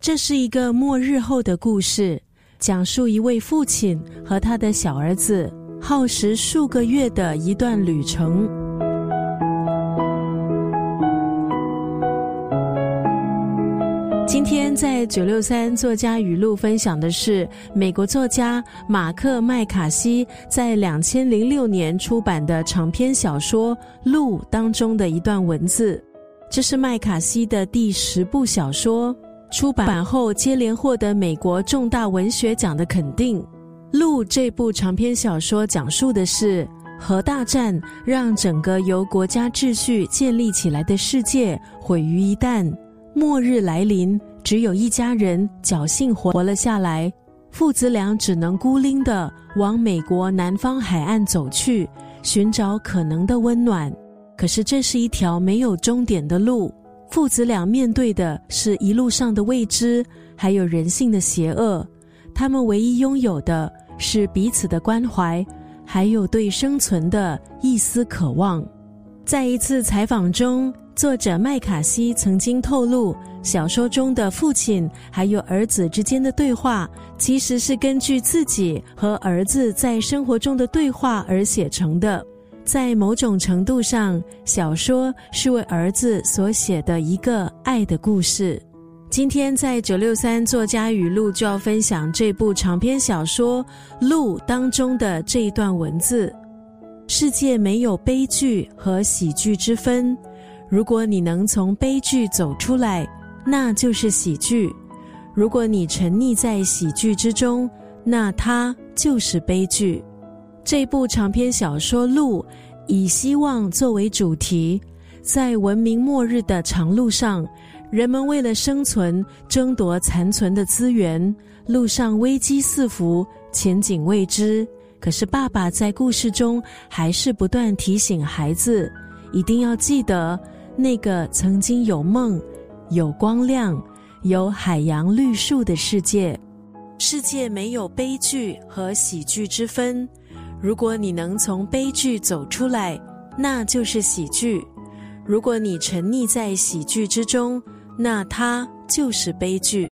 这是一个末日后的故事，讲述一位父亲和他的小儿子耗时数个月的一段旅程。今天在九六三作家语录分享的是美国作家马克麦卡锡在两千零六年出版的长篇小说《鹿》当中的一段文字。这是麦卡锡的第十部小说，出版后接连获得美国重大文学奖的肯定。《鹿》这部长篇小说讲述的是核大战让整个由国家秩序建立起来的世界毁于一旦。末日来临，只有一家人侥幸活了下来。父子俩只能孤零的往美国南方海岸走去，寻找可能的温暖。可是这是一条没有终点的路，父子俩面对的是一路上的未知，还有人性的邪恶。他们唯一拥有的是彼此的关怀，还有对生存的一丝渴望。在一次采访中。作者麦卡锡曾经透露，小说中的父亲还有儿子之间的对话，其实是根据自己和儿子在生活中的对话而写成的。在某种程度上，小说是为儿子所写的一个爱的故事。今天在九六三作家语录就要分享这部长篇小说《鹿》当中的这一段文字：世界没有悲剧和喜剧之分。如果你能从悲剧走出来，那就是喜剧；如果你沉溺在喜剧之中，那它就是悲剧。这部长篇小说《路》以希望作为主题，在文明末日的长路上，人们为了生存争夺残存的资源，路上危机四伏，前景未知。可是爸爸在故事中还是不断提醒孩子，一定要记得。那个曾经有梦、有光亮、有海洋绿树的世界，世界没有悲剧和喜剧之分。如果你能从悲剧走出来，那就是喜剧；如果你沉溺在喜剧之中，那它就是悲剧。